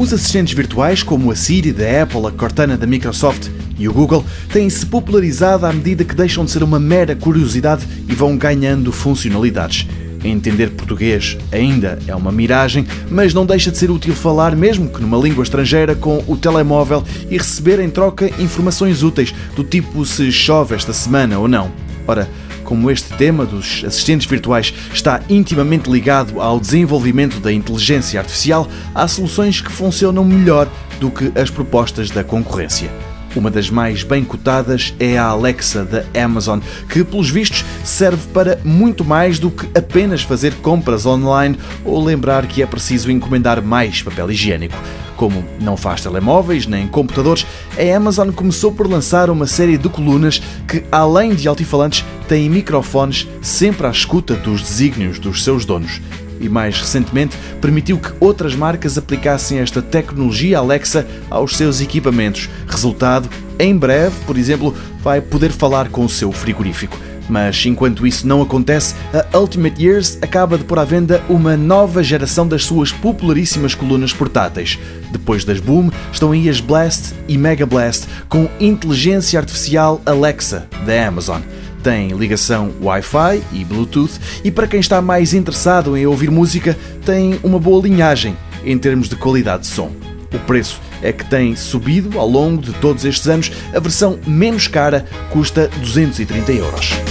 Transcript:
Os assistentes virtuais, como a Siri da Apple, a Cortana da Microsoft e o Google, têm-se popularizado à medida que deixam de ser uma mera curiosidade e vão ganhando funcionalidades. Entender português ainda é uma miragem, mas não deixa de ser útil falar, mesmo que numa língua estrangeira, com o telemóvel e receber em troca informações úteis, do tipo se chove esta semana ou não. Ora, como este tema dos assistentes virtuais está intimamente ligado ao desenvolvimento da inteligência artificial, há soluções que funcionam melhor do que as propostas da concorrência. Uma das mais bem cotadas é a Alexa da Amazon, que, pelos vistos, serve para muito mais do que apenas fazer compras online ou lembrar que é preciso encomendar mais papel higiênico. Como não faz telemóveis nem computadores, a Amazon começou por lançar uma série de colunas que, além de altifalantes, têm microfones sempre à escuta dos desígnios dos seus donos e, mais recentemente, permitiu que outras marcas aplicassem esta tecnologia Alexa aos seus equipamentos. Resultado, em breve, por exemplo, vai poder falar com o seu frigorífico. Mas enquanto isso não acontece, a Ultimate Years acaba de pôr à venda uma nova geração das suas popularíssimas colunas portáteis. Depois das Boom, estão aí as Blast e Mega Blast com inteligência artificial Alexa da Amazon tem ligação Wi-Fi e Bluetooth e para quem está mais interessado em ouvir música, tem uma boa linhagem em termos de qualidade de som. O preço é que tem subido ao longo de todos estes anos. A versão menos cara custa 230 euros.